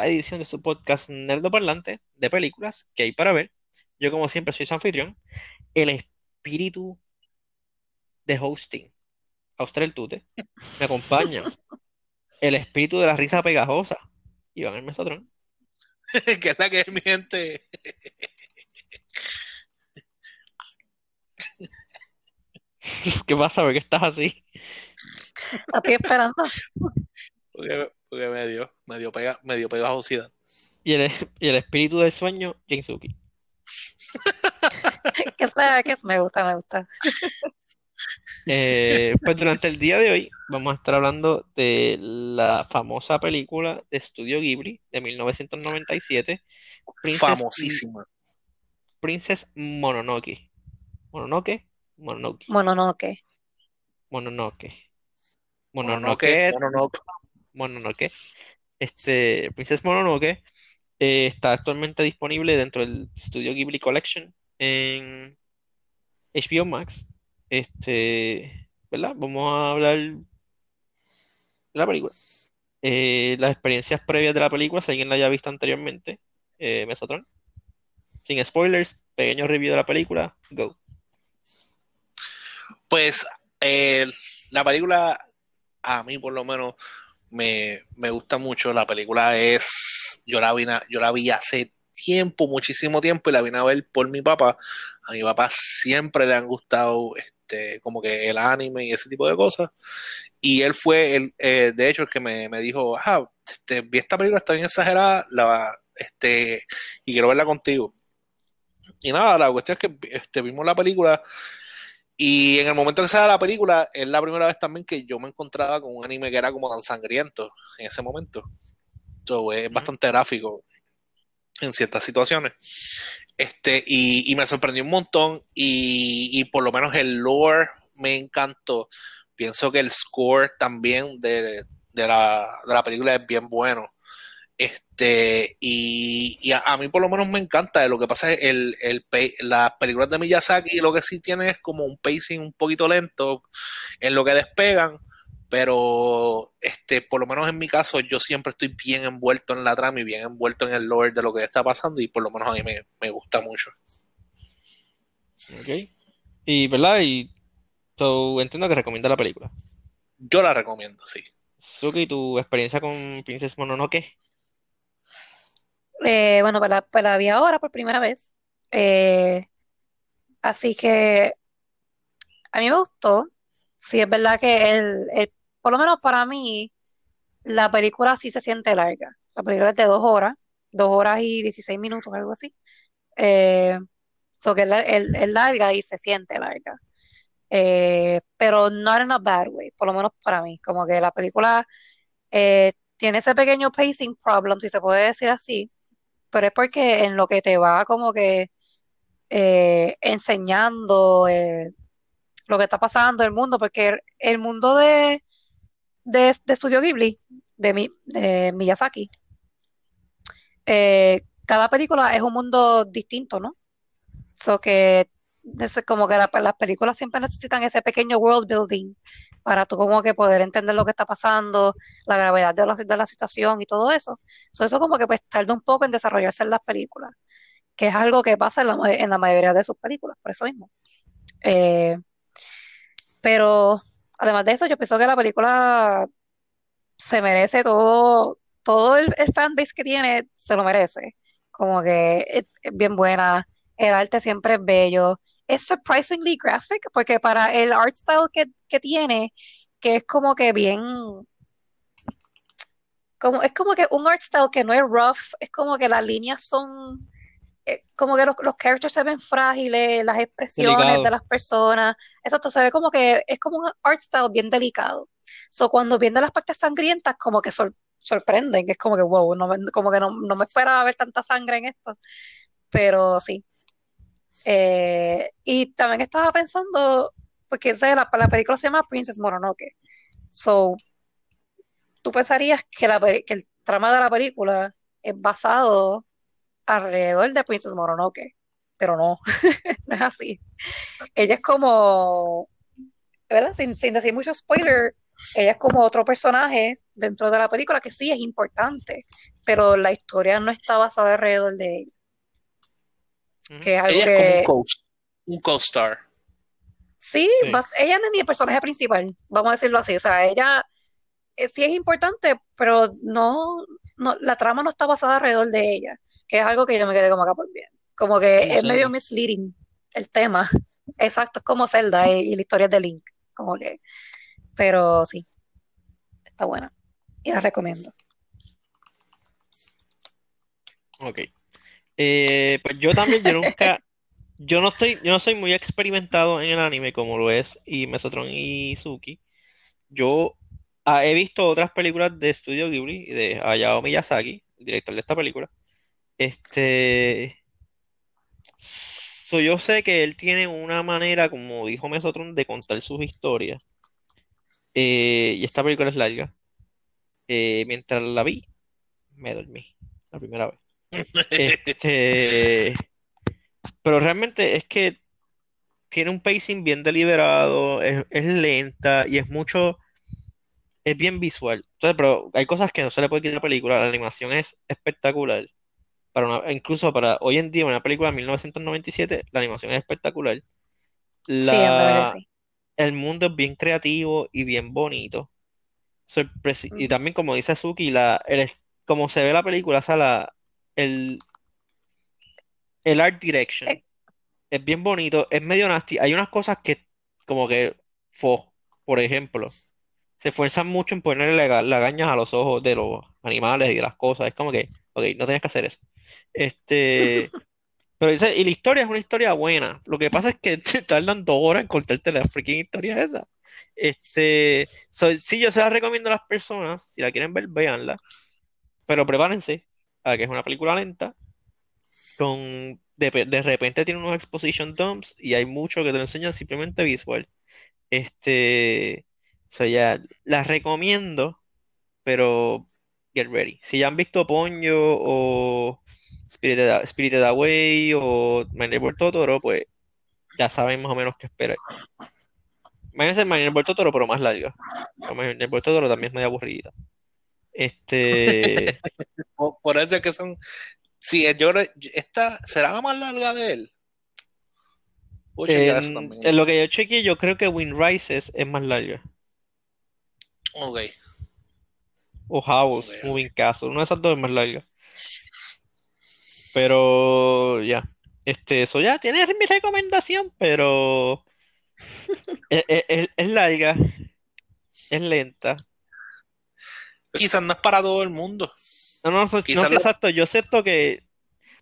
nueva edición de su podcast Nerdo Parlante de películas que hay para ver. Yo, como siempre, soy su anfitrión, el espíritu de hosting, Austral Tute. Me acompaña el espíritu de la risa pegajosa, Iván el Mesotrón. que es la que es mi gente. ¿Qué pasa? ¿Por qué estás así? Estoy esperando. Porque, porque me dio, me dio, pega, me dio pegajosidad. Y el, y el espíritu del sueño, Jinsuki. que sea, que me gusta, me gusta. Eh, pues durante el día de hoy vamos a estar hablando de la famosa película de Estudio Ghibli de 1997, Princess, Famosísima. Princess Mononoke. ¿Mononoke? Mononoke. Mononoke. Mononoke. Mononoke, Mononoke. Mononoke. Mononoke. Este, Princess Mononoke eh, está actualmente disponible dentro del Studio Ghibli Collection en HBO Max. Este, ¿verdad? Vamos a hablar la película. Eh, las experiencias previas de la película, si alguien la haya visto anteriormente, eh, Mesotron. Sin spoilers, pequeño review de la película, go. Pues eh, la película, a mí por lo menos, me, me gusta mucho. La película es, yo la vi, yo la vi hace tiempo, muchísimo tiempo, y la vine a ver por mi papá. A mi papá siempre le han gustado este, como que el anime y ese tipo de cosas. Y él fue, el, eh, de hecho, el que me, me dijo, ah, este, vi esta película, está bien exagerada, la, este, y quiero verla contigo. Y nada, la cuestión es que este, vimos la película. Y en el momento que sale la película, es la primera vez también que yo me encontraba con un anime que era como tan sangriento en ese momento. So, es bastante gráfico en ciertas situaciones. Este, y, y me sorprendió un montón. Y, y por lo menos el lore me encantó. Pienso que el score también de, de la, de la película es bien bueno. Este, y, y a, a mí por lo menos me encanta. Lo que pasa es el, el las películas de Miyazaki lo que sí tiene es como un pacing un poquito lento en lo que despegan, pero este, por lo menos en mi caso, yo siempre estoy bien envuelto en la trama y bien envuelto en el lore de lo que está pasando, y por lo menos a mí me, me gusta mucho. ¿Ok? Y, ¿verdad? Y so, entiendo que recomienda la película. Yo la recomiendo, sí. Suki, tu experiencia con Princess Mononoke. Eh, bueno, pues la, la vi ahora por primera vez. Eh, así que a mí me gustó. Sí, es verdad que el, el- por lo menos para mí, la película sí se siente larga. La película es de dos horas, dos horas y 16 minutos, algo así. Eh, que es, el- es larga y se siente larga. Eh, pero not in a bad way, por lo menos para mí. Como que la película eh, tiene ese pequeño pacing problem, si se puede decir así, pero es porque en lo que te va como que eh, enseñando eh, lo que está pasando el mundo, porque el, mundo de, de, de Studio Ghibli, de, Mi- de Miyazaki, eh, cada película es un mundo distinto, ¿no? So que es como que la- las películas siempre necesitan ese pequeño world building para tú como que poder entender lo que está pasando, la gravedad de la, de la situación y todo eso. So eso como que pues tarda un poco en desarrollarse en las películas, que es algo que pasa en la, en la mayoría de sus películas, por eso mismo. Eh, pero además de eso, yo pienso que la película se merece todo, todo el, el fanbase que tiene, se lo merece. Como que es, es bien buena, el arte siempre es bello, es surprisingly graphic, porque para el art style que, que tiene, que es como que bien, como, es como que un art style que no es rough, es como que las líneas son, eh, como que los, los characters se ven frágiles, las expresiones Delicado. de las personas, exacto, se ve como que es como un art style bien delicado. So, cuando vienen las partes sangrientas, como que sor- sorprenden, es como que, wow, no me- como que no, no me esperaba ver tanta sangre en esto, pero sí. Eh, y también estaba pensando, porque la, la película se llama Princess Mononoke, so, tú pensarías que el trama de la película es basado alrededor de Princess Mononoke, pero no, no es así. Ella es como, ¿verdad? Sin, sin decir mucho spoiler, ella es como otro personaje dentro de la película que sí es importante, pero la historia no está basada alrededor de ella. Que es algo Ella es que como un co- un co-star. sí, Sí. bas- ella no es ni el personaje principal, vamos a decirlo así. O sea, ella eh, sí es importante, pero no, no, la trama no está basada alrededor de ella, que es algo que yo me quedé como acá por bien. Como que Como es medio misleading el tema. Exacto, es como Zelda y, y la historia de Link. Como que, pero sí, está buena. Y la recomiendo. Ok. Eh, pues yo también, yo nunca, yo no estoy, yo no soy muy experimentado en el anime como lo es y Mesotron y Suki. Yo ah, he visto otras películas de Studio Ghibli y de Hayao Miyazaki, director de esta película. Este, so yo sé que él tiene una manera, como dijo Mesotron, de contar sus historias. Eh, y esta película es larga. Eh, mientras la vi, me dormí la primera vez. Este, pero realmente es que tiene un pacing bien deliberado, es, es lenta y es mucho, es bien visual. Entonces, pero hay cosas que no se le puede quitar a la película. La animación es espectacular. Para una, incluso para hoy en día, una película de 1997, la animación es espectacular. La, sí. el mundo es bien creativo y bien bonito. Sorpresi- y Ujú. también, como dice Suki, la, el, como se ve la película, o sea, la, el, el art direction Eh, es bien bonito, es medio nasty. Hay unas cosas que, como que, fo, por ejemplo, se esfuerzan mucho en ponerle laga- lagañas a los ojos de los animales y de las cosas. Es como que, ok, no tienes que hacer eso. Este, pero dice, y la historia es una historia buena. Lo que pasa es que te tardan dos horas en contarte la freaking historia esa. Este, so, sí, yo se la recomiendo a las personas, si la quieren ver, véanla. Pero prepárense a que es una película lenta, con de, de repente tiene unos exposition dumps y hay mucho que te lo enseñan simplemente visual. Este, so ya, las recomiendo, pero get ready. Si ya han visto Ponyo o Spirited, Spirited Away o My Neighbor Totoro, pues ya saben más o menos qué esperar. Imagínense My Neighbor Totoro, pero más larga. My Neighbor Totoro también es medio aburrida. Este, Por, por eso es que son. Sí, yo esta será la más larga de él. En, en lo que yo chequeé, yo creo que Wind Rises es más larga. Ok. O House, Ok, Moving Castle, una de esas dos es más larga. Pero ya, este, eso ya tiene mi recomendación, pero es, es- es- es larga, es lenta. Quizás no es para todo el mundo. No, no, no, no Quizás la- exacto, yo siento que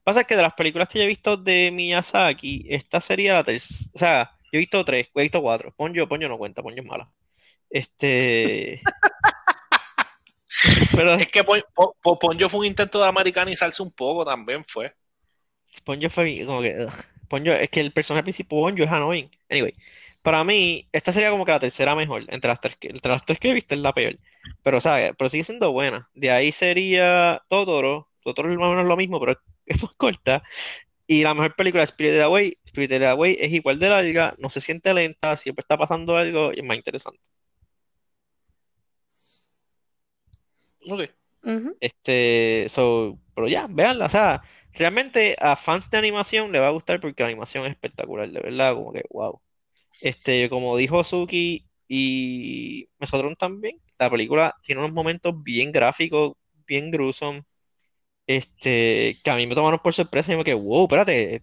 pasa que de las películas que yo he visto de Miyazaki, esta sería la tercera, o sea, yo he visto tres, he visto cuatro. Ponyo, Ponyo no cuenta, Ponyo es mala. Este, pero Es que Pon- Pon- Pon- Ponyo fue un intento de americanizarse un poco también, fue. Ponyo fue como que. Ponyo, es que el personaje principal Ponyo es annoying. Anyway, para mí, esta sería como que la tercera mejor. Entre las tres que, entre las tres que he visto es la peor. Pero, ¿sabes? Pero sigue siendo buena. De ahí sería Totoro. Totoro es más o menos lo mismo, pero es más corta. Y la mejor película es Spirited Away. Spirited Away es igual de larga, no se siente lenta, siempre está pasando algo y es más interesante. Ok. Este, so, pero ya, véanla, o sea, realmente a fans de animación le va a gustar porque la animación es espectacular, de verdad, como que wow. Este, como dijo Suki y Mesotron también, la película tiene unos momentos bien gráficos, bien gruesos, este, que a mí me tomaron por sorpresa y me quedé, wow, espérate,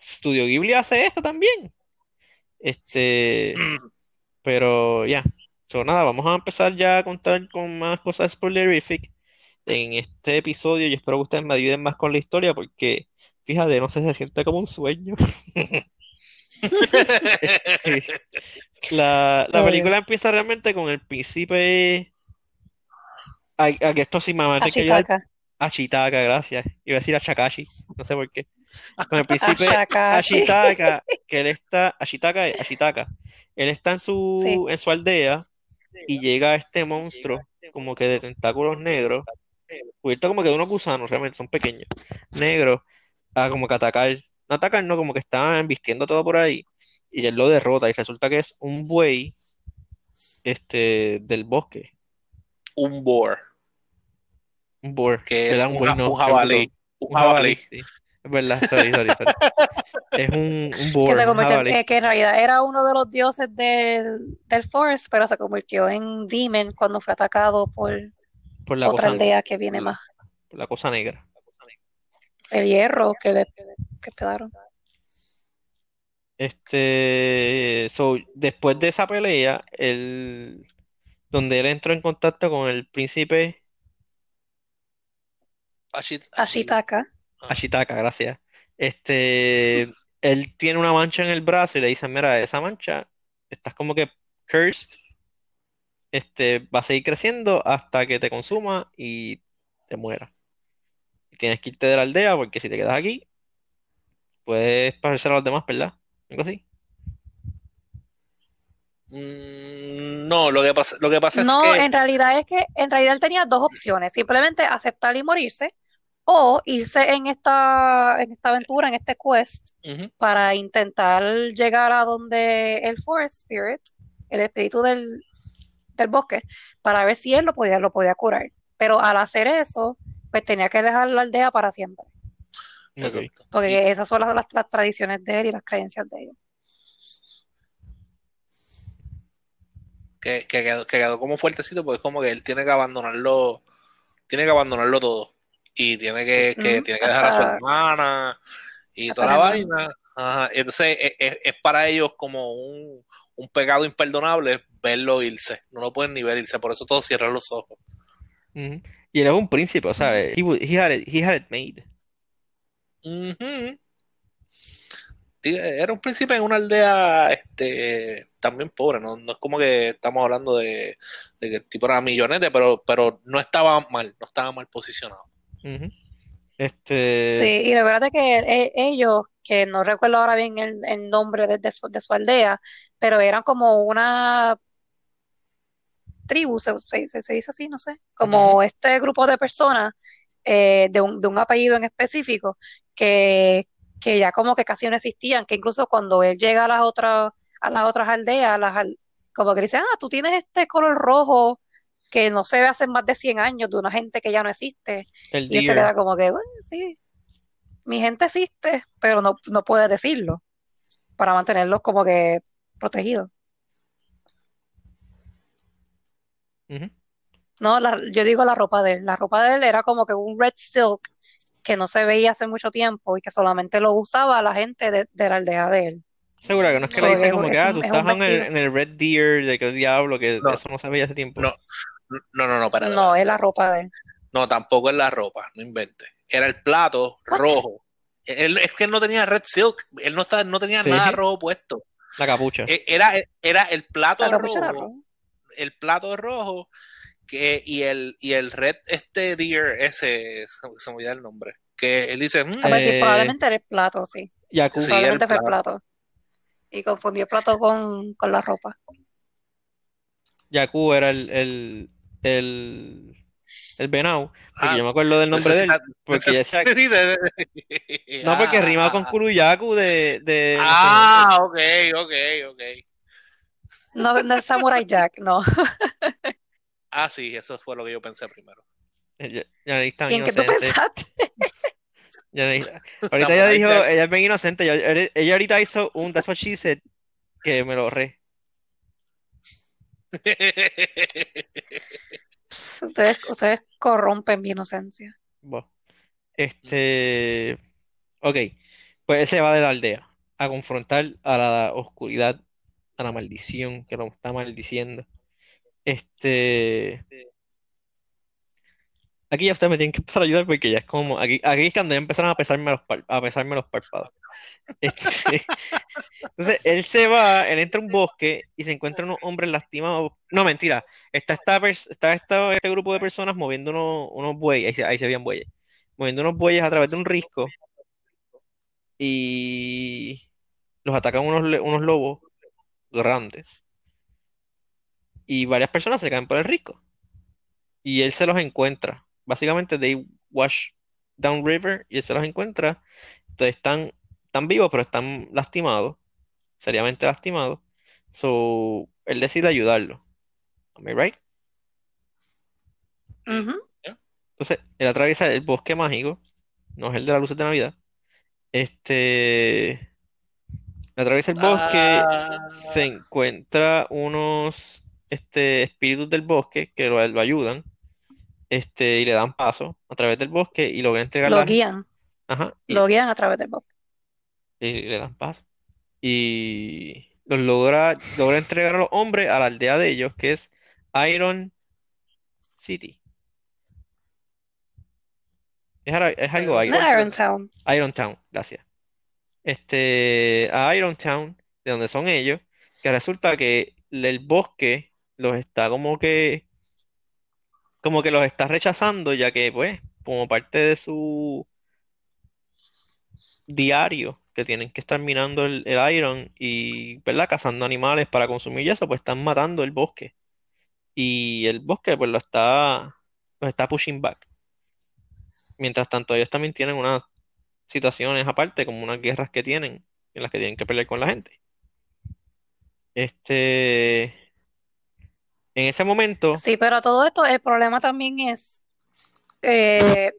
Studio Ghibli hace esto también. Este, pero ya, so, nada, vamos a empezar ya a contar con más cosas spoilerific en este episodio. Yo espero que ustedes me ayuden más con la historia porque, fíjate, no sé, se siente como un sueño. La, la película Dios. empieza realmente con el príncipe. A, a que esto sí a tener que ayudar. Ashitaka. Ashitaka, gracias. Iba a decir a Chakashi, no sé por qué. Con el príncipe. Ashitaka, que él está. Ashitaka, Ashitaka. Él está en su, Sí. en su aldea y llega este monstruo, como que de tentáculos negros, cubierto como que de unos gusanos, realmente son pequeños, negros, a como que atacar. No atacar, no, como que están vistiendo todo por ahí. Y él lo derrota y resulta que es un buey este, del bosque. Un boar, Un boar. que es un, no, un jabalí. Un jabalí, jabalí. sí. Es verdad, sorry, sorry, sorry. Es un, un Que boar, se convirtió eh, que en realidad era uno de los dioses del, del Forest, pero se convirtió en Demon cuando fue atacado por Por la otra cosa, aldea que viene más. por la cosa negra. El hierro que le que pegaron. Este, so, después de esa pelea, él, donde él entró en contacto con el príncipe Ashit- Ashitaka. Ah. Ashitaka, gracias. Este, él tiene una mancha en el brazo y le dicen, mira, esa mancha, estás como que cursed, este, va a seguir creciendo hasta que te consuma y te muera. Y tienes que irte de la aldea porque si te quedas aquí, puedes parecer a los demás, ¿verdad? Algo así. Mm, no, lo que pasa, lo que pasa No, es que en realidad es que en realidad él tenía dos opciones, simplemente aceptar y morirse o irse en esta en esta aventura, en este quest para intentar llegar a donde el Forest Spirit, el espíritu del, del bosque, para ver si él lo podía lo podía curar. Pero al hacer eso, pues tenía que dejar la aldea para siempre. Exacto. porque esas son las, las, las tradiciones de él y las creencias de él. que, que quedó, que quedó como fuertecito porque es como que él tiene que abandonarlo, tiene que abandonarlo todo. Y tiene que, tiene que dejar a su hermana y toda la vaina. Ajá. Entonces es, es- es para ellos como un, un pecado imperdonable verlo irse. No lo pueden ni ver irse, por eso todos cierran los ojos. Y él es un príncipe, o sea, he, wa- he had it, he had it made. Sí, Era un príncipe en una aldea este, también pobre, ¿no? No es como que estamos hablando de, de que el tipo era millonete, pero, pero no estaba mal, no estaba mal posicionado. Este, Sí, y recuerda que e- ellos, que no recuerdo ahora bien el, el nombre de, de su, de su aldea, pero eran como una tribu, se, se- se- se dice así, no sé, como este grupo de personas eh, de un, de un apellido en específico que, que ya como que casi no existían, que incluso cuando él llega a las otras, a las otras aldeas, las como que dicen, ah, tú tienes este color rojo que no se ve hace más de 100 años de una gente que ya no existe. el Y él se queda como que, bueno, sí, mi gente existe, pero no, no puede decirlo para mantenerlos como que protegidos. No, la- yo digo la ropa de él. La ropa de él era como que un red silk que no se veía hace mucho tiempo y que solamente lo usaba la gente de, de la aldea de él. Segura que no es que le Porque dice es como que, ah, tú es estás en el, vestido. en el Red Deer, de que diablo, que No. eso no se veía hace tiempo. No, no, no, no, espérate, No, es la ropa de él. No, tampoco es la ropa, no invente. Era el plato rojo. Él, es que él no tenía red silk, él no, está, no tenía Sí. nada rojo puesto. La capucha. E- Era, era el plato La capucha era rojo, el plato rojo que, y, el, y el red este deer, ese, se, se me olvida el nombre, que él dice, "Mm, A ver si Eh, probablemente era el plato, sí. Yaku. Sí, Probablemente el fue el plato. plato. Y confundió el plato con, con la ropa. Yaku era el, el, el, el venado. Porque ah, yo me acuerdo del nombre de él. Porque ya No, porque rimaba con Ah, Kuruyaku de, de Ah, ok, ok, ok. No, no es Samurai Jack, no. Ah, sí, eso fue lo que yo pensé primero. Ya- Yanis tan ¿Y en qué tú pensaste? Ahorita ella dijo, ella es bien inocente. Yo- ella ahorita hizo un That's what she said que me lo ahorré. Ustedes, ustedes corrompen mi inocencia. Este. Ok. Pues él se va de la aldea a confrontar a la oscuridad, a la maldición que lo está maldiciendo. Este. Aquí ya ustedes me tienen que empezar a ayudar porque ya es como. Aquí, aquí es cuando ya empezaron a pesarme los, a pesarme los párpados. Este, Entonces, él se va, él entra a un bosque y se encuentra unos hombres lastimados. No, mentira. Está, esta está este grupo de personas moviendo unos, unos bueyes. Ahí se, ahí se veían bueyes. Moviendo unos bueyes a través de un risco. Y los atacan unos, unos lobos grandes. Y varias personas se caen por el risco. Y él se los encuentra. Básicamente, they wash down river y él se los encuentra. Entonces están, están vivos, pero están lastimados seriamente lastimado. So, él decide ayudarlo. Am I right? Entonces, él atraviesa el bosque mágico, no es el de las luces de Navidad. Este, él atraviesa el bosque, Ah, se encuentra unos este, espíritus del bosque que lo, lo ayudan, este, y le dan paso a través del bosque y logra entregar Lo la, guían, ajá, y, lo guían a través del bosque. y le dan paso. Y los logra, logra entregar a los hombres a la aldea de ellos, que es Iron City. Es, algo Iron Iron. Irontown. Irontown, gracias. Este, a Irontown, de donde son ellos, que resulta que el bosque los está como que, como que los está rechazando, ya que, pues, como parte de su diario, que tienen que estar minando el, el Iron y, ¿verdad? Cazando animales para consumir y eso, pues están matando el bosque. Y el bosque, pues, lo está, los está pushing back. Mientras tanto, ellos también tienen unas situaciones aparte, como unas guerras que tienen, en las que tienen que pelear con la gente. Este, en ese momento, Sí, pero todo esto, el problema también es eh,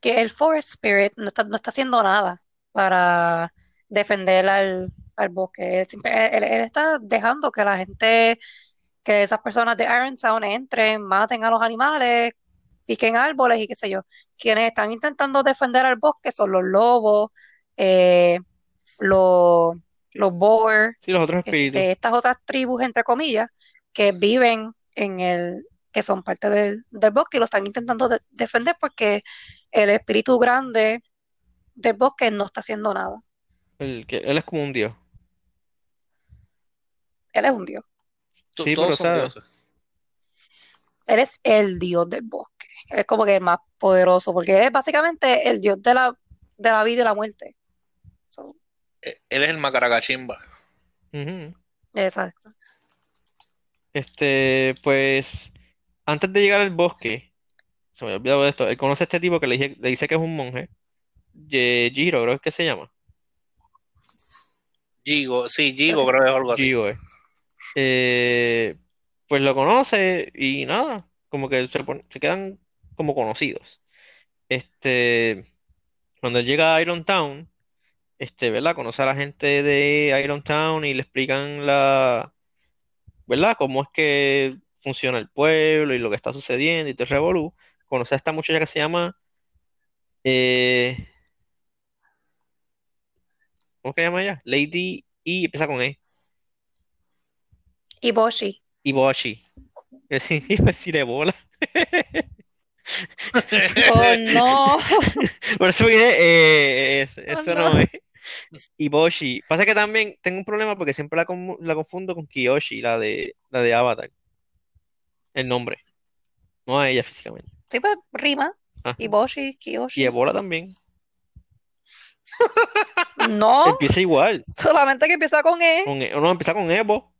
que el Forest Spirit no está, no está haciendo nada para defender al, al bosque. Él, simple- él- él está dejando que la gente, que esas personas de Irontown entren, maten a los animales, piquen árboles y qué sé yo. Quienes están intentando defender al bosque son los lobos, eh, los, los boar, sí, los otros espíritus. este, estas otras tribus, entre comillas, que viven en el, que son parte del, del bosque y lo están intentando de- defender porque el espíritu grande del bosque no está haciendo nada. El que, él es como un dios. Él es un dios. Sí, pero, todos son dioses. Él es el dios del bosque. Él es como que el más poderoso porque él es básicamente el dios de la, de la vida y la muerte. So, Eh, Él es el Macaragachimba. ujú. exacto. Este, pues, antes de llegar al bosque, se me había olvidado de esto, él conoce a este tipo que le, dije- le dice que es un monje, Ye- Jiro, creo que se llama. Gigo, sí, Gigo creo que es algo así. Gio, eh. Eh, pues lo conoce y nada, como que se, pon- se quedan como conocidos. Este, cuando él llega a Irontown, este, ¿verdad? Conoce a la gente de Irontown y le explican la, ¿verdad? Cómo es que funciona el pueblo y lo que está sucediendo y todo el revolú. Conoce a esta muchacha que se llama, eh, ¿cómo que se llama ella? Lady y empieza con E. Iboshi. Que sí, iba a decir Ebola. Oh, no. Por eso que eh, es- Oh, no es. Iboshi. Pasa que también tengo un problema porque siempre la, confundo con Kiyoshi, la de, la de Avatar. El nombre. No a ella físicamente. Sí, pues rima. Ajá. Y Boshi, Y Kiyoshi. Ebola también. No, Empieza igual. solamente que empieza con E. Con, E- no, empieza con Evo.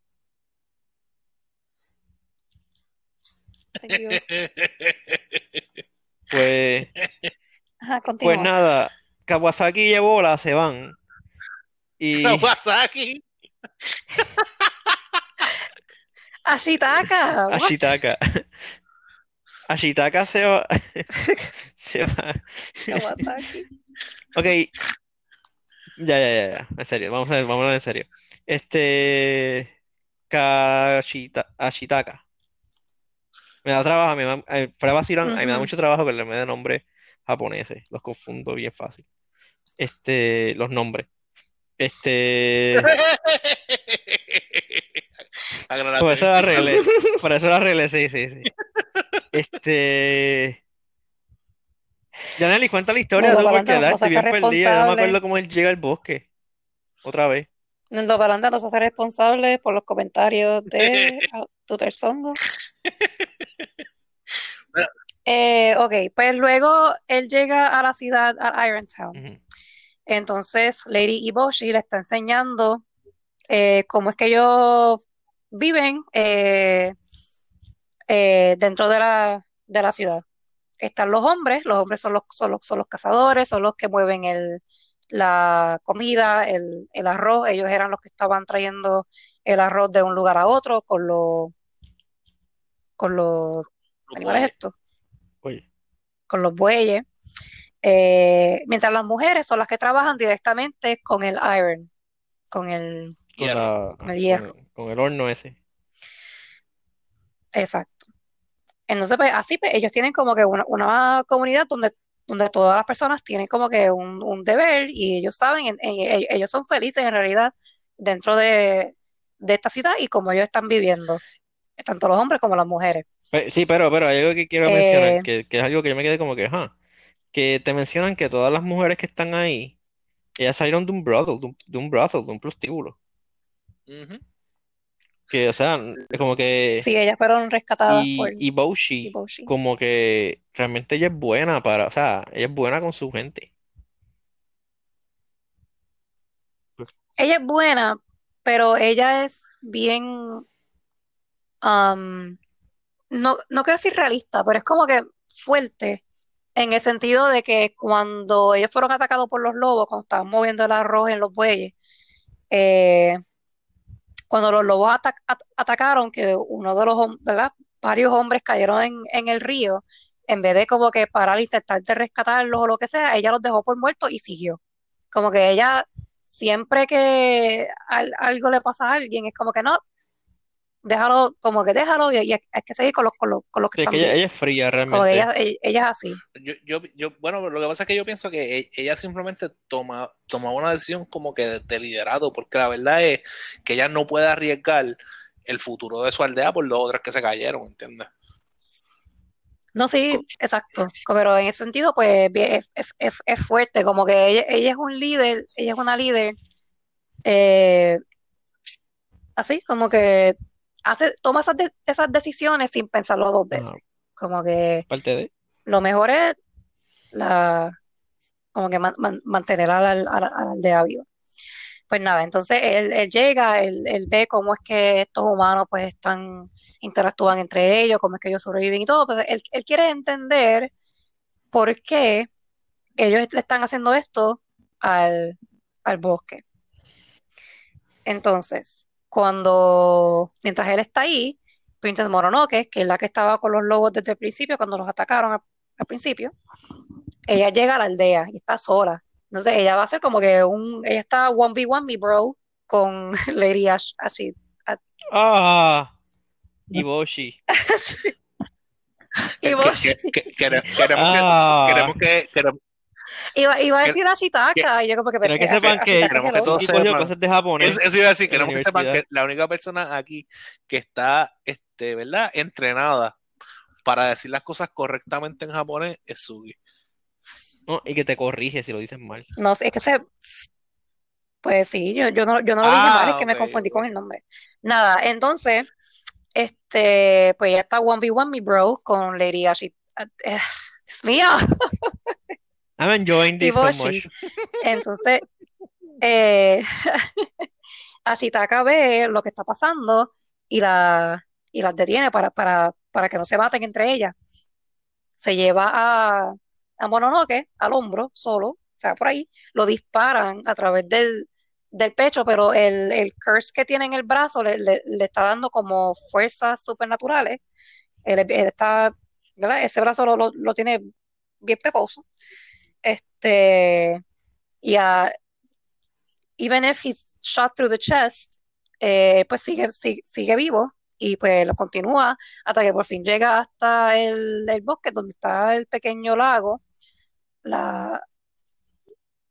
Pues, Ajá, pues nada. Kawasaki y Ebola se van. Y Kawasaki. Ashitaka, what? Ashitaka. Ashitaka se va. Se va. Kawasaki. Ok, ya, ya, ya, ya, en serio, vamos a ver, vamos a hablar en serio. Este, Kashita, Ashitaka. Me da trabajo, a mí me da- eh, me da mucho trabajo que le me dé nombres japoneses, los confundo bien fácil. Este, los nombres. Este, por eso lo arreglé, por eso lo arreglé, sí, sí, sí. Este, Yaneli, cuenta la historia tú, porque la estoy bien perdida, no me acuerdo cómo él llega al bosque, otra vez. Nendo Balanta no se hace responsable por los comentarios de Tutor Songo. Bueno. Eh, ok, pues luego él llega a la ciudad, a Irontown. Ujú. Entonces, Lady Iboshi le está enseñando eh, cómo es que ellos viven eh, eh, dentro de la, de la ciudad. Están los hombres, los hombres son los, son los, son los cazadores, son los que mueven el, la comida, el, el arroz. Ellos eran los que estaban trayendo el arroz de un lugar a otro con los, con los animales estos, con los bueyes. Eh, mientras las mujeres son las que trabajan directamente con el iron, con el, con Hierro. la, con el hierro. con, con el horno ese. Exacto. Entonces, pues, así pues, ellos tienen como que una, una comunidad donde, donde todas las personas tienen como que un, un deber y ellos saben, en- en- ellos son felices en realidad dentro de, de esta ciudad y como ellos están viviendo, tanto los hombres como las mujeres. Sí, pero, pero hay algo que quiero mencionar, Eh, que, que es algo que yo me quedé como que, ajá, que te mencionan que todas las mujeres que están ahí, ellas salieron de un brothel, de un, de un brothel, de un prostíbulo. Que, o sea, es como que, sí, ellas fueron rescatadas por y, y Boshi, Iboshi. como que realmente ella es buena para, o sea, ella es buena con su gente. Ella es buena, pero ella es bien, no, no quiero decir realista, pero es como que fuerte en el sentido de que cuando ellos fueron atacados por los lobos, cuando estaban moviendo el arroz en los bueyes, eh, cuando los lobos ata- at- atacaron, que uno de los, ¿verdad? Varios hombres cayeron en, el río, en vez de como que parar e intentar de rescatarlos o lo que sea, ella los dejó por muertos y siguió. Como que ella, siempre que al- algo le pasa a alguien, es como que no, déjalo, como que déjalo y, y hay hay que seguir con los, con los, con los que Sí, es están que ella, es fría Como que realmente. ella, ella, ella es así. Yo, yo, yo, bueno, lo que pasa es que yo pienso que e- ella simplemente toma, toma una decisión como que de, de liderado, porque la verdad es que ella no puede arriesgar el futuro de su aldea por los otros que se cayeron, ¿entiendes? No, sí, exacto. Pero en ese sentido, pues es- es- es fuerte, como que ella, ella es un líder, ella es una líder, eh, así, como que hace, toma esas, de- esas decisiones sin pensarlo dos Ajá, veces. Como que parte de. lo mejor es la, como que man- man- mantener a la, a la- a la aldea viva. Pues nada, entonces él, él llega, él, él ve cómo es que estos humanos pues están, interactúan entre ellos, cómo es que ellos sobreviven y todo, pues él, él quiere entender por qué ellos le están haciendo esto al, al bosque. Entonces, cuando, mientras él está ahí, Princess Mononoke, que es la que estaba con los lobos desde el principio, cuando los atacaron al, al principio, ella llega a la aldea y está sola. Entonces ella va a ser como que un, ella está 1v1 mi bro con Lady Ash, así. ¡Ah! Iboshi. Quere- queremos que, ¡Ah! queremos que, queremos- iba, iba a decir Ashitaka, y yo como que, Quiero que pero, sepan que Ashitaka que todos sepan. clases de japonés Eso, eso iba a decir, queremos que sepan que la única persona aquí que está, este, ¿verdad? Entrenada para decir las cosas correctamente en japonés es Sugi. No, y que te corrige si lo dices mal. No es que se... Pues sí, yo, yo no, yo no lo dije mal, es Ah, que me confundí con el nombre. Nada, entonces, este, pues ya está 1v1 mi bro con Lady Ashi. eh, Dios mío, I'm enjoying this so Iboshi. much. Entonces, eh, Ashitaka ve lo que está pasando y, la, y las detiene para, para, para que no se maten entre ellas. Se lleva a, a Mononoke al hombro, solo, o sea, por ahí, lo disparan a través del, del pecho, pero el, el curse que tiene en el brazo le, le- le está dando como fuerzas supernaturales. Él, él está, ¿verdad? Ese brazo lo, lo, lo tiene bien peposo. Este, y a, even if he's shot through the chest, eh, pues sigue, sigue, vivo y pues lo continúa hasta que por fin llega hasta el, el bosque donde está el pequeño lago, la,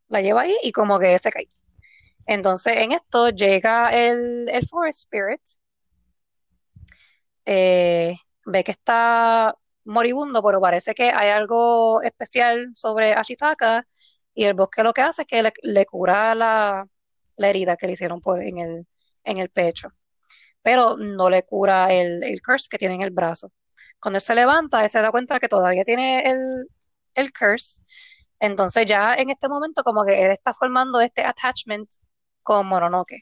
la lleva ahí y como que se cae. Entonces en esto llega el, el Forest Spirit, eh, ve que está moribundo, pero parece que hay algo especial sobre Ashitaka y el bosque lo que hace es que le, cura la, la herida que le hicieron por, en el, en el pecho, pero no le cura el, el curse que tiene en el brazo. Cuando él se levanta, él se da cuenta que todavía tiene el, el curse, entonces ya en este momento como que él está formando este attachment con Mononoke.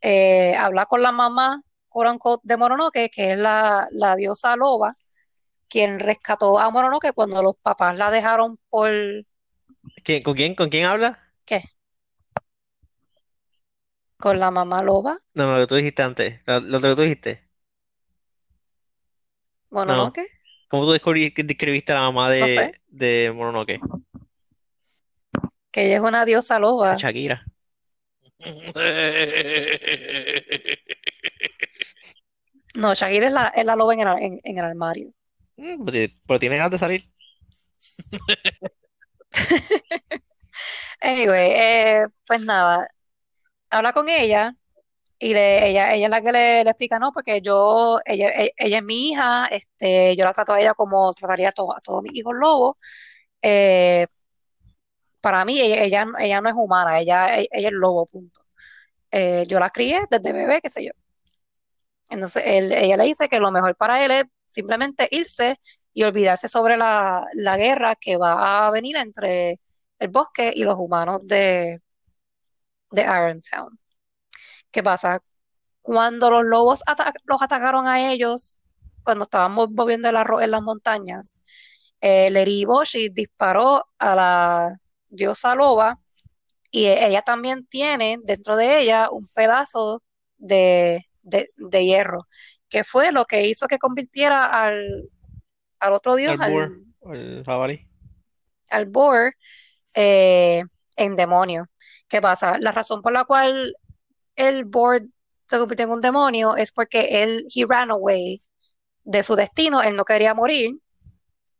Eh, habla con la mamá, quote unquote, de Mononoke, que es la, la diosa loba, quien rescató a Mononoke cuando los papás la dejaron por... ¿Qué- ¿Con quién, con quién habla? ¿Qué? Con la mamá loba. No, no, lo que tú dijiste antes. Lo, lo que tú dijiste. Mononoke, ¿Cómo tú describiste a la mamá no sé, de, Mononoke? que ella es una diosa loba. Shakira. No, Shakira es la, es la loba en el, en- en el armario. Mm, pero tiene- ganas de salir. Anyway, eh, pues nada, habla con ella y le, ella, ella es la que le, le explica, no, porque yo, ella, e- ella es mi hija, este, yo la trato a ella como trataría a, to- a todos mis hijos lobos. Eh, para mí, ella, ella, ella no es humana, ella, ella, es lobo, punto. Eh, yo la crié desde bebé, qué sé yo. Entonces, él- ella le dice que lo mejor para él es simplemente irse y olvidarse sobre la, la guerra que va a venir entre el bosque y los humanos de, de Irontown. ¿Qué pasa? Cuando los lobos ata- los atacaron a ellos, cuando estábamos moviendo el arroz en las montañas, eh, Lady Boshi disparó a la diosa loba y e- ella también tiene dentro de ella un pedazo de, de- de hierro, que fue lo que hizo que convirtiera al, al otro dios, Al boar, al, el jabalí. al boar, eh, en demonio. ¿Qué pasa? La razón por la cual el boar se convirtió en un demonio es porque él, he ran away de su destino, él no quería morir.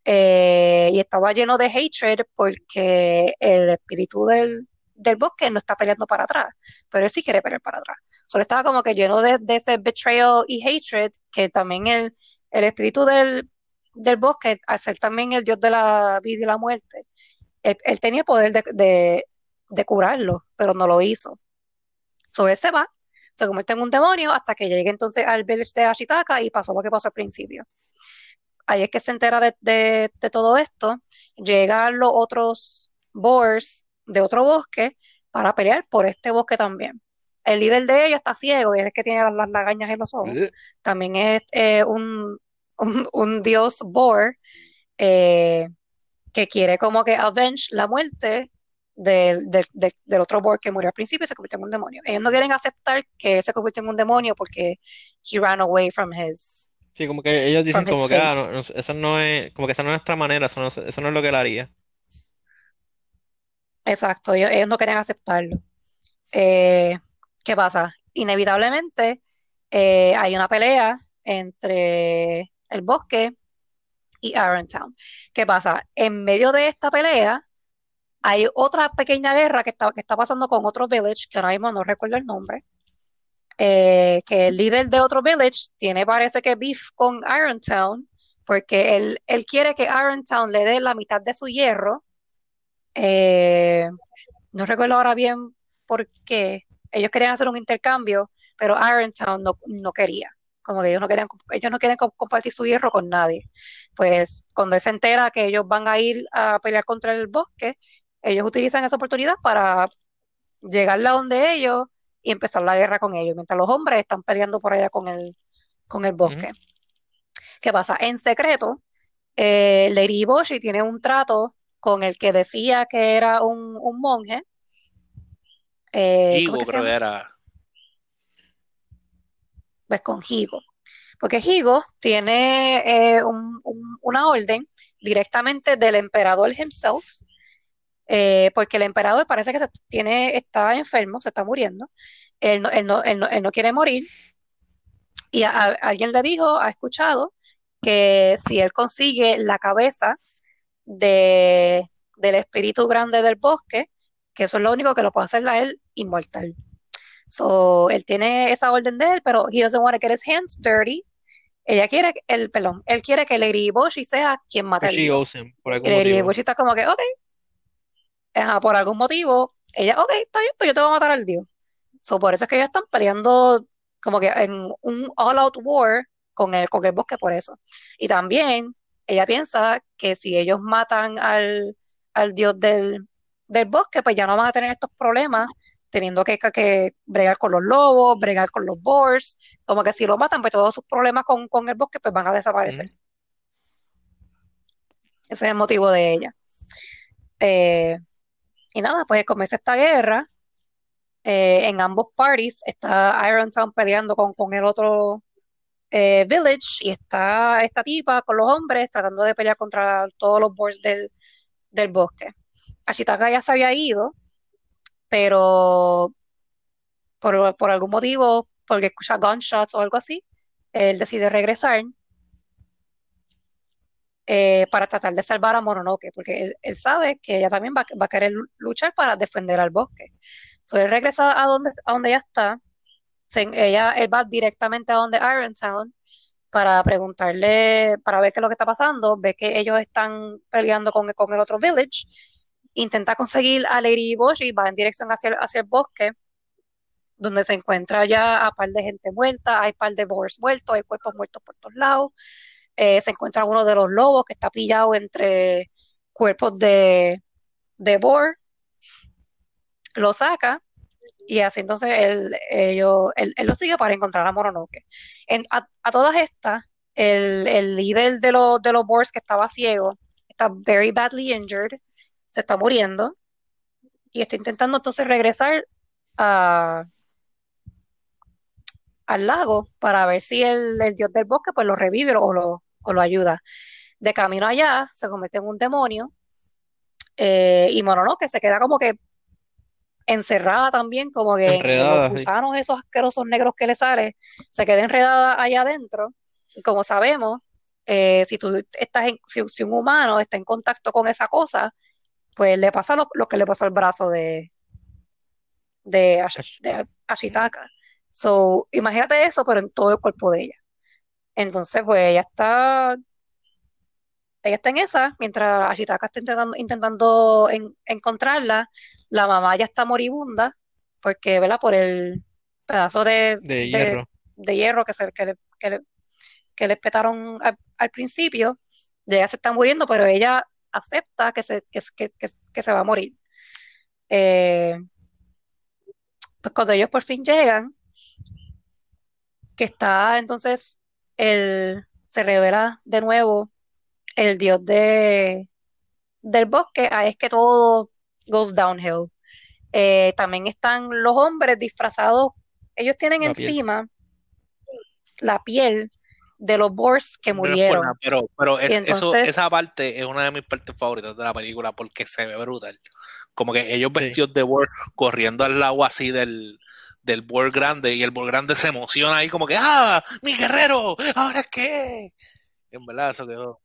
Eh, y estaba lleno de hatred porque el espíritu del, del bosque no está peleando para atrás, pero él sí quiere pelear para atrás. Solo estaba como que lleno de, de ese betrayal y hatred, que también el, el espíritu del, del bosque, al ser también el dios de la vida y la muerte, él, tenía el poder de, de, curarlo, pero no lo hizo. So él se va, se convierte en un demonio hasta que llegue entonces al village de Ashitaka y pasó lo que pasó al principio. Ahí es que se entera de, de- de todo esto, llegan los otros boars de otro bosque para pelear por este bosque también. El líder de ellos está ciego y es el que tiene las, las lagañas en los ojos. También es eh, un, un, un dios boar eh, que quiere como que avenge la muerte del, del, del- del otro boar que murió al principio y se convirtió en un demonio. Ellos no quieren aceptar que él se convirtió en un demonio porque he ran away from his, Sí, como que ellos dicen como que, ah, no, no, eso no es, como que esa no es nuestra manera, eso no, eso no es lo que él haría. Exacto, ellos, ellos no querían aceptarlo. Eh, ¿qué pasa? Inevitablemente eh, hay una pelea entre el bosque y Irontown. ¿Qué pasa? En medio de esta pelea hay otra pequeña guerra que está, que está pasando con otro village, que ahora mismo no recuerdo el nombre, eh, que el líder de otro village tiene parece que beef con Irontown, porque él, él quiere que Irontown le dé la mitad de su hierro. Eh, no recuerdo ahora bien por qué. Ellos querían hacer un intercambio, pero Irontown no, no quería. Como que ellos no querían, ellos no quieren co- compartir su hierro con nadie. Pues cuando él se entera que ellos van a ir a pelear contra el bosque, ellos utilizan esa oportunidad para llegar a donde ellos y empezar la guerra con ellos, mientras los hombres están peleando por allá con el, con el bosque. ¿Qué pasa? En secreto, eh, Lady Boshi tiene un trato con el que decía que era un, un monje. Eh, ¿cómo Higo creo que era. Pues con Higo. Porque Higo tiene eh, un- un- una orden directamente del emperador himself, eh, porque el emperador parece que se tiene, está enfermo, se está muriendo. Él no, él no, él no, él no quiere morir. Y a- a- alguien le dijo, ha escuchado, que si él consigue la cabeza de, del espíritu grande del bosque, que eso es lo único que lo puede hacer a él inmortal. So, él tiene esa orden de él, pero he doesn't want to get his hands dirty. Ella quiere, el, perdón, él quiere que Lady Boshi sea quien mate por algún Lady motivo. Boshi está como que, ok, ajá, por algún motivo, ella, ok, está bien, pues yo te voy a matar al dios. So, por eso es que ellos están peleando como que en un all-out war con el, con el bosque por eso. Y también ella piensa que si ellos matan al, al dios del, del bosque, pues ya no van a tener estos problemas, teniendo que, que- bregar con los lobos, bregar con los boars, como que si lo matan, pues todos sus problemas con, con el bosque pues van a desaparecer. Ese es el motivo de ella. Eh, y nada, pues comienza esta guerra. Eh, en ambos parties está Irontown peleando con, con el otro, eh, village y está esta tipa con los hombres tratando de pelear contra todos los boars del, del bosque. Ashitaka ya se había ido, pero por, por algún motivo, porque escucha gunshots o algo así, él decide regresar eh, para tratar de salvar a Mononoke, porque él, sabe que ella también va, a querer lu- luchar para defender al bosque. So, él regresa a donde, a donde ella está, ella, él va directamente a donde Irontown para preguntarle, para ver qué es lo que está pasando, ve que ellos están peleando con, con el otro village, intenta conseguir a Lady Bosch y va en dirección hacia, el- hacia el bosque, donde se encuentra ya a par de gente muerta, hay par de boars muertos, hay cuerpos muertos por todos lados, eh, se encuentra uno de los lobos que está pillado entre cuerpos de, de boar, lo saca y así entonces él, ellos- él, lo sigue para encontrar a Mononoke. A todas estas, el, el líder de los, de los boars que estaba ciego está very badly injured, se está muriendo y está intentando entonces regresar a, al lago para ver si el, el dios del bosque pues lo revive o lo, o lo ayuda. De camino allá se convierte en un demonio eh, y Mononoke se queda como que encerrada también, como que en los sí. gusanos esos asquerosos negros que le salen, se queda enredada allá adentro. Y como sabemos, eh, si tú estás en, si, si un humano está en contacto con esa cosa, pues le pasa lo, lo que le pasó al brazo de, de, Ash- de Ashitaka. So, imagínate eso, pero en todo el cuerpo de ella. Entonces, pues ella está, ella está en esa, mientras Ashitaka está intentando, intentando en- encontrarla, la mamá ya está moribunda, porque, ¿verdad? Por el pedazo de, De hierro. de hierro que, se, que, le, que, le, que le petaron al, al principio, ya ella se está muriendo, pero ella acepta que se, que, que, que, que se va a morir. Eh, pues cuando ellos por fin llegan, que está entonces el, se revela de nuevo el dios de, del bosque, ahí es que todo goes downhill. Eh, también están los hombres disfrazados, ellos tienen La piel. encima la piel de los boars que No es por murieron. pero, pero es- Y eso, entonces- esa parte es una de mis partes favoritas de la película porque se ve brutal. Como que ellos Sí. vestidos de Boar corriendo al lado así del, del Boar grande y el Boar grande se emociona ahí como que ¡Ah! ¡Mi guerrero! ¿Ahora qué? En verdad eso quedó.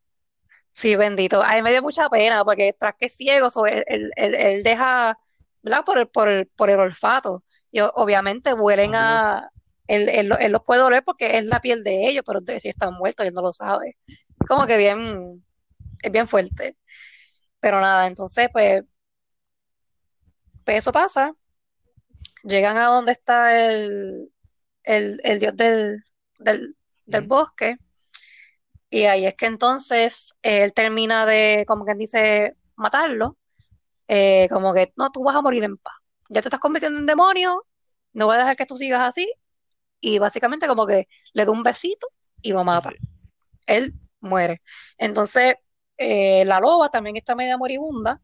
Sí, bendito. A mí me dio mucha pena porque tras que es ciego, so, él, él- él- él deja, ¿verdad? Por el, por el, por el olfato. Y obviamente huelen a... Él, él, lo- él los puede oler porque es la piel de ellos, pero si están muertos, él no lo sabe. Como que bien, es bien fuerte. Pero nada, entonces, pues, pues eso pasa. Llegan a donde está el, el, el dios del, del, bosque. Y ahí es que entonces él termina de, como quien dice, matarlo. Eh, como que, no, tú vas a morir en paz. Ya te estás convirtiendo en demonio, no voy a dejar que tú sigas así. Y básicamente como que le da un besito y lo mata. Sí. Él muere. Entonces, eh, la loba también está media moribunda.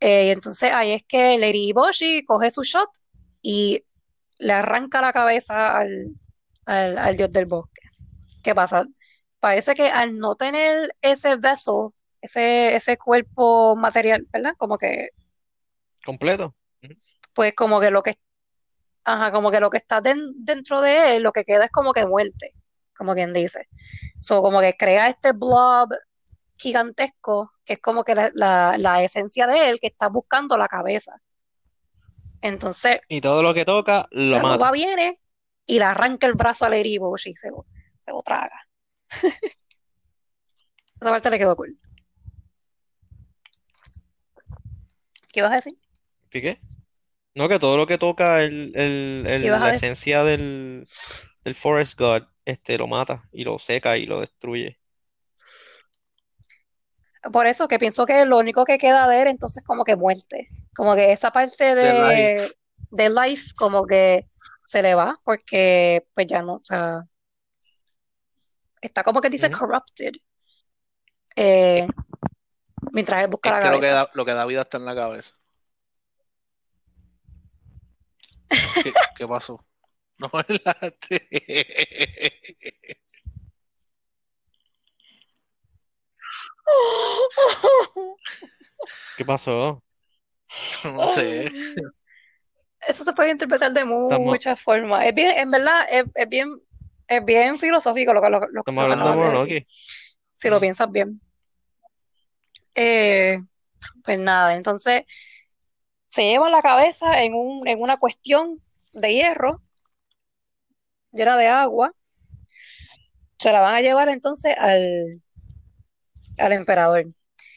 Eh, y entonces ahí es que Lady Iboshi coge su shot y le arranca la cabeza al, al, al dios del bosque. ¿Qué pasa? Parece que al no tener ese vessel, ese, ese cuerpo material, ¿verdad? Como que, Completo. pues como que lo que, ajá, como que lo que está den- dentro de él, lo que queda es como que muerte, como quien dice. So, como que crea este blob gigantesco, que es como que la, la, la esencia de él, que está buscando la cabeza. Entonces, Y todo lo que toca lo la mata. viene y le arranca el brazo al herido y se lo, se lo traga. Esa parte le quedó cool. ¿Qué vas a decir? ¿Sí qué? No, que todo lo que toca el, el, el- ¿Qué ibas a la esencia del, del Forest God, este, lo mata y lo seca y lo destruye. Por eso que pienso que lo único que queda de él entonces como que muerte. Como que esa parte De de, de life como que se le va porque pues ya no, o sea, está como que dice corrupted. Eh, mientras él busca Es la que lo que da, lo que da vida está en la cabeza. ¿Qué, qué pasó? No es la T. ¿Qué pasó? No sé. Eso se puede interpretar de Estamos- muchas formas. Es bien, en verdad, es, es bien, es bien filosófico lo que, lo, lo- Estamos hablando de Mononoke. si lo piensas bien. Eh, pues nada, entonces se llevan la cabeza en un, en una cuestión de hierro llena de agua. Se la van a llevar entonces al, al emperador.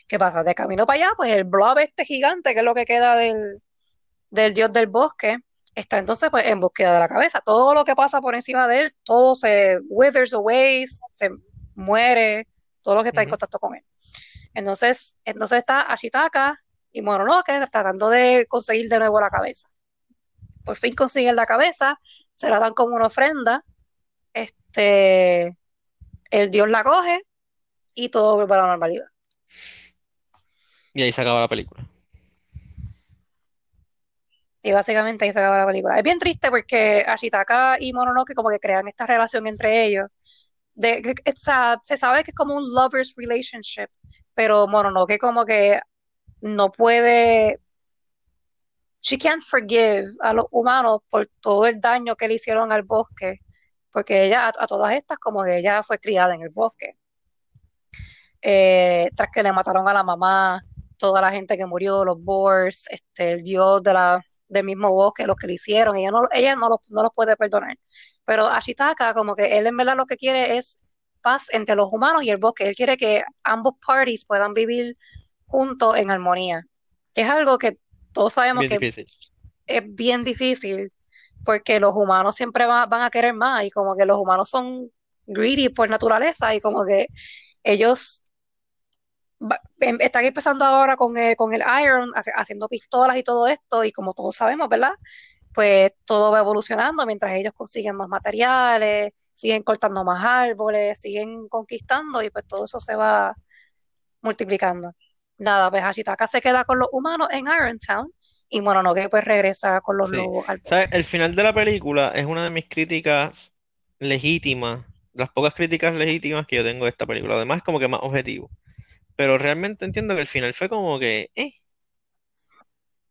¿Qué pasa? De camino para allá, pues el blob este gigante, que es lo que queda del, del dios del bosque, está entonces pues en búsqueda de la cabeza. Todo lo que pasa por encima de él, todo se withers away, se muere, todo lo que está en contacto con él. Entonces, entonces está Ashitaka y Mononoke tratando de conseguir de nuevo la cabeza. Por fin consiguen la cabeza, se la dan como una ofrenda, este, el dios la coge y todo vuelve a la normalidad. Y ahí se acaba la película. Y básicamente ahí se acaba la película. Es bien triste porque Ashitaka y Mononoke como que crean esta relación entre ellos. De, se sabe que es como un lovers relationship, pero Mononoke como que no puede, she can't forgive a los humanos por todo el daño que le hicieron al bosque, porque ella, a, a todas estas, como que ella fue criada en el bosque. Eh, tras que le mataron a la mamá, toda la gente que murió, los Boars, este, el dios de la, del mismo bosque, los que le hicieron, ella no, ella no, los, no los puede perdonar. Pero Ashitaka, como que él en verdad lo que quiere es paz entre los humanos y el bosque. Él quiere que ambos parties puedan vivir juntos en armonía, que es algo que todos sabemos Bien que difícil. es bien difícil porque los humanos siempre va- van a querer más y como que los humanos son greedy por naturaleza y como que ellos va- em- están empezando ahora con el, con el iron, hace- haciendo pistolas y todo esto y como todos sabemos, ¿verdad? Pues todo va evolucionando mientras ellos consiguen más materiales, siguen cortando más árboles, siguen conquistando y pues todo eso se va multiplicando. Nada, pues Ashitaka se queda con los humanos en Irontown y Mononoke pues regresa con los Sí. lobos al ¿Sabes? El final de la película es una de mis críticas legítimas, las pocas críticas legítimas que yo tengo de esta película. Además, es como que más objetivo. Pero realmente entiendo que el final fue como que, eh.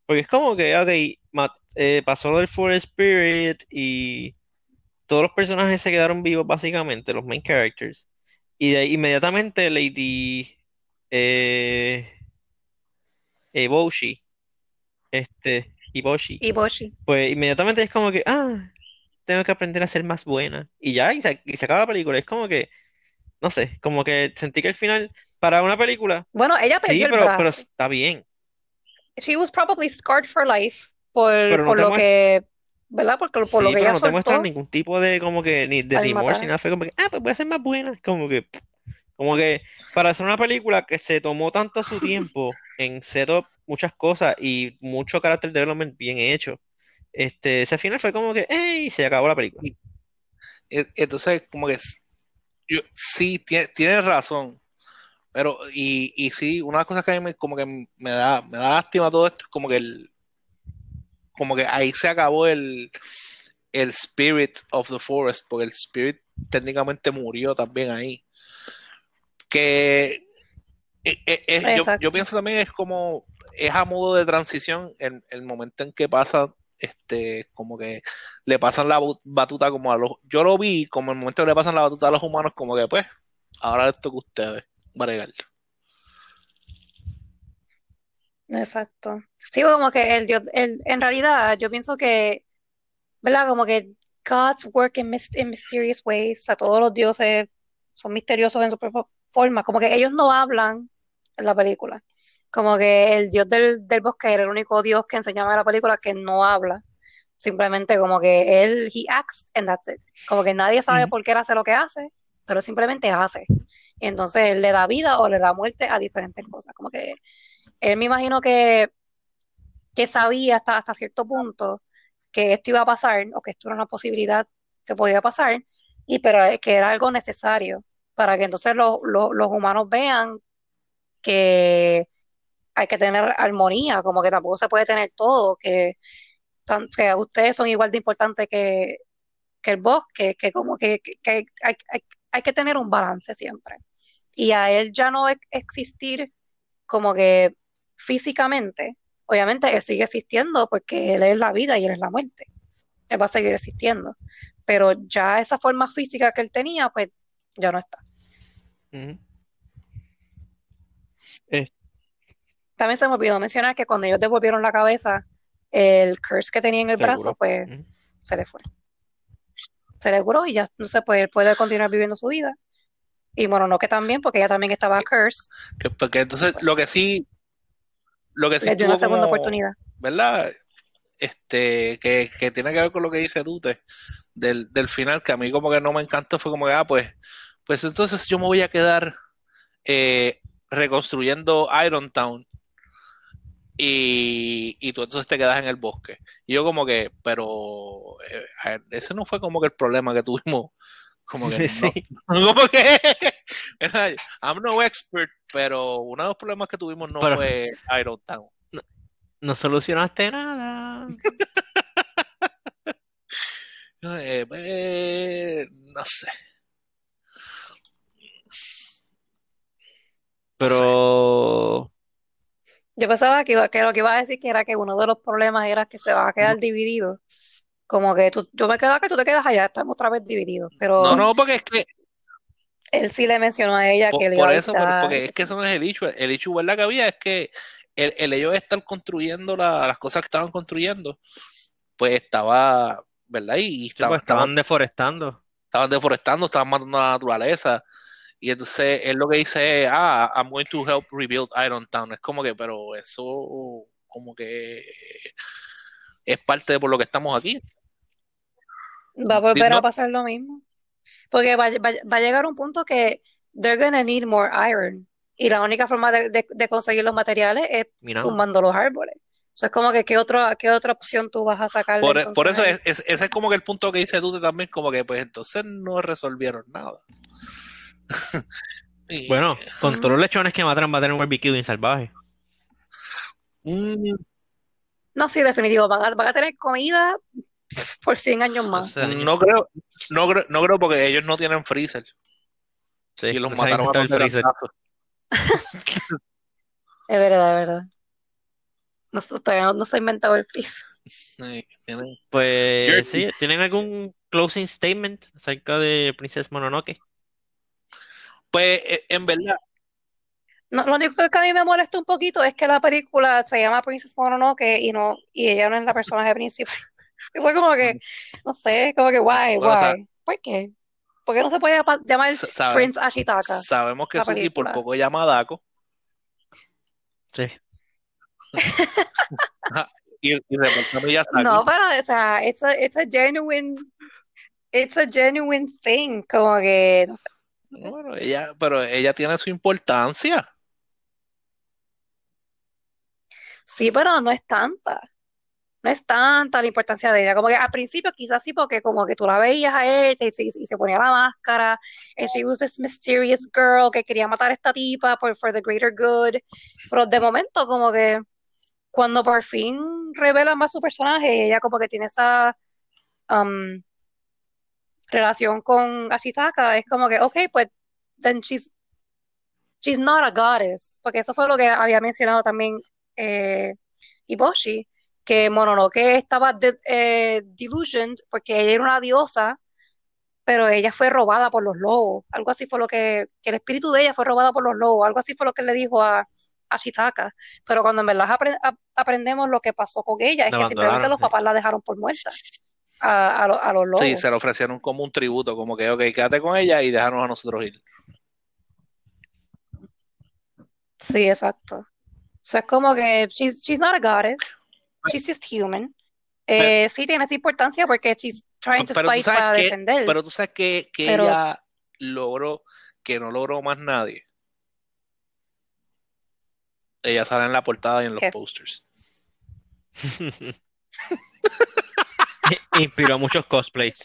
Porque es como que, ok, mat- eh, pasó del Forest Spirit y todos los personajes se quedaron vivos, básicamente, los main characters. Y de ahí inmediatamente Lady eh, Eboshi, este, Eboshi, y Boshi. pues inmediatamente es como que, ah, tengo que aprender a ser más buena. Y ya, y se, y se acaba la película. Es como que, no sé, como que sentí que el final, para una película, Bueno, ella sí, perdió el pero, pero brazo. está bien. She was probably scarred for life por, Pero no por lo muest- que, ¿verdad? Por, por lo Sí, que pero ella no te muestran ningún tipo de, como que, ni de remorse matar. ni nada. Fue como que, ah, pues voy a ser más buena. Como que, como que, para hacer una película que se tomó tanto su tiempo en setup muchas cosas y mucho character development bien hecho, este, ese final fue como que, ¡ey! Se acabó la película. E- Entonces, como que yo, sí, tie- tienes razón. Pero, y, y sí, una de las cosas que a mí me, como que me da, me da lástima todo esto es como que el, como que ahí se acabó el, el spirit of the forest, porque el spirit técnicamente murió también ahí. Que eh, eh, es- yo, pienso también es como, es a modo de transición el, el momento en que pasa, este, como que le pasan la batuta como a los, yo lo vi como el momento que le pasan la batuta a los humanos, como que pues, ahora les toca a ustedes bregar. Exacto. Sí, como que el dios, el, en realidad yo pienso que, ¿verdad? Como que God's work in, in mysterious ways, o sea, todos los dioses son misteriosos en su propia forma, como que ellos no hablan en la película, como que el dios del, del bosque era el único dios que enseñaba en la película que no habla, simplemente como que él, he acts and that's it, como que nadie sabe Ujú. por qué él hace lo que hace, pero simplemente hace, y entonces le da vida o le da muerte a diferentes cosas, como que él me imagino que, que sabía hasta, hasta cierto punto que esto iba a pasar o que esto era una posibilidad que podía pasar, y pero que era algo necesario para que entonces lo- lo- los humanos vean que hay que tener armonía, como que tampoco se puede tener todo, que, tan- que ustedes son igual de importantes que, que el bosque, que como que, que- que hay, hay- hay que tener un balance siempre. Y a él ya no ex- existir como que físicamente, obviamente él sigue existiendo porque él es la vida y él es la muerte. Él va a seguir existiendo. Pero ya esa forma física que él tenía, pues ya no está. Eh, También se me olvidó mencionar que cuando ellos devolvieron la cabeza, el curse que tenía en el brazo, pues se le fue. Se le curó y ya, no sé, pues él puede continuar viviendo su vida. Y Mononoke también, porque ella también estaba cursed, Que, porque entonces lo que sí, lo que sí les dio una segunda como, oportunidad. ¿verdad? Este, que, que tiene que ver con lo que dice Dute del, del final, que a mí como que no me encantó, fue como que, ah, pues, pues entonces yo me voy a quedar eh, reconstruyendo Irontown y, y tú entonces te quedas en el bosque. Y yo como que, pero eh, a ver, ese no fue como que el problema que tuvimos. Como que no, Sí. como que era, I'm no expert, pero uno de los problemas que tuvimos no Pero- fue Irontown. No solucionaste nada. Eh, eh, no sé. Pero Yo pensaba que, iba, que lo que iba a decir que era que uno de los problemas era que se va a quedar dividido. Como que tú, yo me quedo acá tú te quedas allá, estamos otra vez divididos. Pero No, no, porque es que él sí le mencionó a ella por, que le iba por a eso, por- visitar. porque es que eso no es el issue. El issue, ¿verdad? Que había es que el, el hecho de estar construyendo la- las cosas que estaban construyendo, pues estaba, ¿verdad? Y sí, estaba- pues, estaban, estaban deforestando. estaban deforestando, estaban matando a la naturaleza. Y entonces él lo que dice es, ah, I'm going to help rebuild Irontown. Es como que, pero eso como que es parte de por lo que estamos aquí. Va a volver No. a pasar lo mismo. Porque va, va- va a llegar un punto que they're gonna need more iron. Y la única forma de, de- de conseguir los materiales es tumbando los árboles. O sea, es como que ¿qué otra, qué otra opción tú vas a sacarle Por, entonces por eso es- ese es como que el punto que dice tú también, como que pues entonces no resolvieron nada. Y- bueno, con todos los lechones que matan va a tener un barbecue bien salvaje. Mm, No, sí, definitivo. Van a, van a tener comida por 100 años más. No creo, no creo, no creo porque ellos no tienen freezer sí, y los mataron a. Es verdad, es verdad. No, todavía no, no se ha inventado el freezer. Sí, tienen- Pues sí, ¿tienen algún closing statement acerca de Princess Mononoke? Pues eh, en verdad, No, lo único que a mí me molesta un poquito es que la película se llama Princess Mononoke y no, y ella no es la personaje principal. Y fue como que, no sé, como que why, Bueno, ¿por qué? ¿Por qué no se puede llama- llamar sa- sabe- Prince Ashitaka? sabemos que Suki por poco llama a Dako Sí. y, y reporta a Miyazaki. No, pero, o sea, it's a, it's a genuine, it's a genuine thing, como que, no sé. Bueno, ella, pero ella tiene su importancia. Sí, pero no es tanta. No es tanta la importancia de ella. Como que al principio quizás sí, porque como que tú la veías a ella y, se- y se ponía la máscara. And she was this mysterious girl que quería matar a esta tipa por for the greater good. Pero de momento como que cuando por fin revelan más su personaje, ella como que tiene esa um, relación con Ashitaka, es como que, ok, pues then she's, she's not a goddess. Porque eso fue lo que había mencionado también eh, Hiboshi, que Mononoke estaba de- eh, delusioned porque ella era una diosa, pero ella fue robada por los lobos. Algo así fue lo que, que el espíritu de ella fue robado por los lobos. Algo así fue lo que le dijo a, a Shitaka. Pero cuando en verdad apre- ap- aprendemos lo que pasó con ella, es La que simplemente los papás la dejaron por muerta a, a, lo- a los lobos. Sí, se le ofrecieron como un tributo, como que, ok, quédate con ella y déjanos a nosotros ir. Sí, exacto. O sea, es como que she's, she's not a goddess, she's just human. Eh, sí tiene esa importancia porque she's trying to fight para que, defender. pero tú sabes que, que Pero- ella logró, que no logró más nadie. Ella sale en la portada y en los ¿Qué? posters. Inspiró muchos cosplays.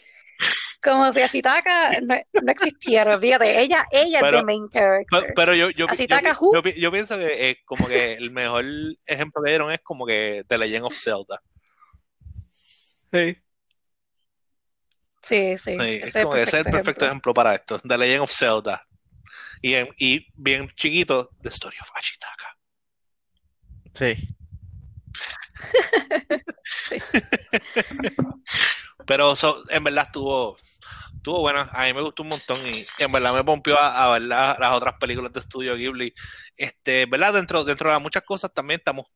Como si Ashitaka no, no existiera, fíjate, ella, ella es the main character. pero yo, yo, yo, Ashitaka yo, who? yo pi- yo pienso que eh, como que el mejor ejemplo que dieron es como que The Legend of Zelda. Sí. Sí, sí. Sí, ese es como que ese es el perfecto ejemplo para esto. The Legend of Zelda. Y, en- y bien chiquito, The Story of Ashitaka. Sí. Pero so- en verdad estuvo, estuvo buena. A mí me gustó un montón y en verdad me pompió a, a ver la- las otras películas de estudio Ghibli. Este, ¿verdad? Dentro, dentro de muchas cosas también estamos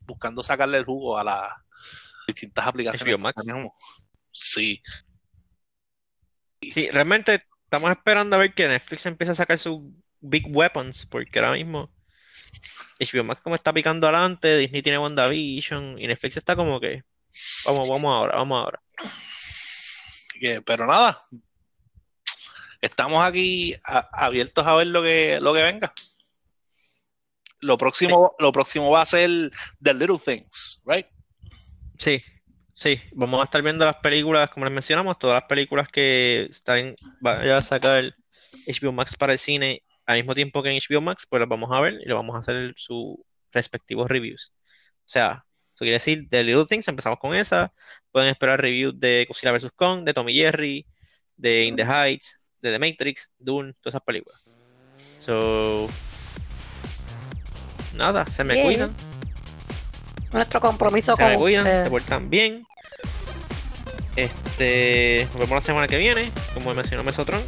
buscando sacarle el jugo a las distintas aplicaciones. Max. Sí, Sí, realmente estamos esperando a ver que Netflix empiece a sacar sus big weapons, porque ahora mismo HBO Max como está picando adelante, Disney tiene WandaVision y Netflix está como que vamos, vamos ahora, vamos ahora. pero nada. Estamos aquí a- abiertos a ver lo que, lo que venga. Lo próximo, lo próximo va a ser The Little Things, right? Sí, sí, vamos a estar viendo las películas, como les mencionamos, todas las películas que están, vaya a sacar HBO Max para el cine al mismo tiempo que en HBO Max, pues las vamos a ver y le vamos a hacer sus respectivos reviews. O sea, eso quiere decir, de Little Things, empezamos con esa, pueden esperar reviews de Godzilla vs. Kong, de Tommy Jerry, de In the Heights, de The Matrix, Dune, todas esas películas. So, nada, se me cuidan. Nuestro compromiso Se con me cuidan, se portan bien. Este, nos vemos la semana que viene, como mencionó Mesotron,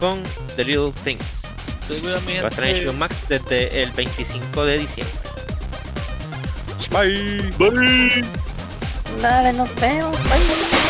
con The Little Things. Mi Va a estar en. HBO Max desde el 25 de diciembre. Bye. Bye. Dale, nos vemos. Bye.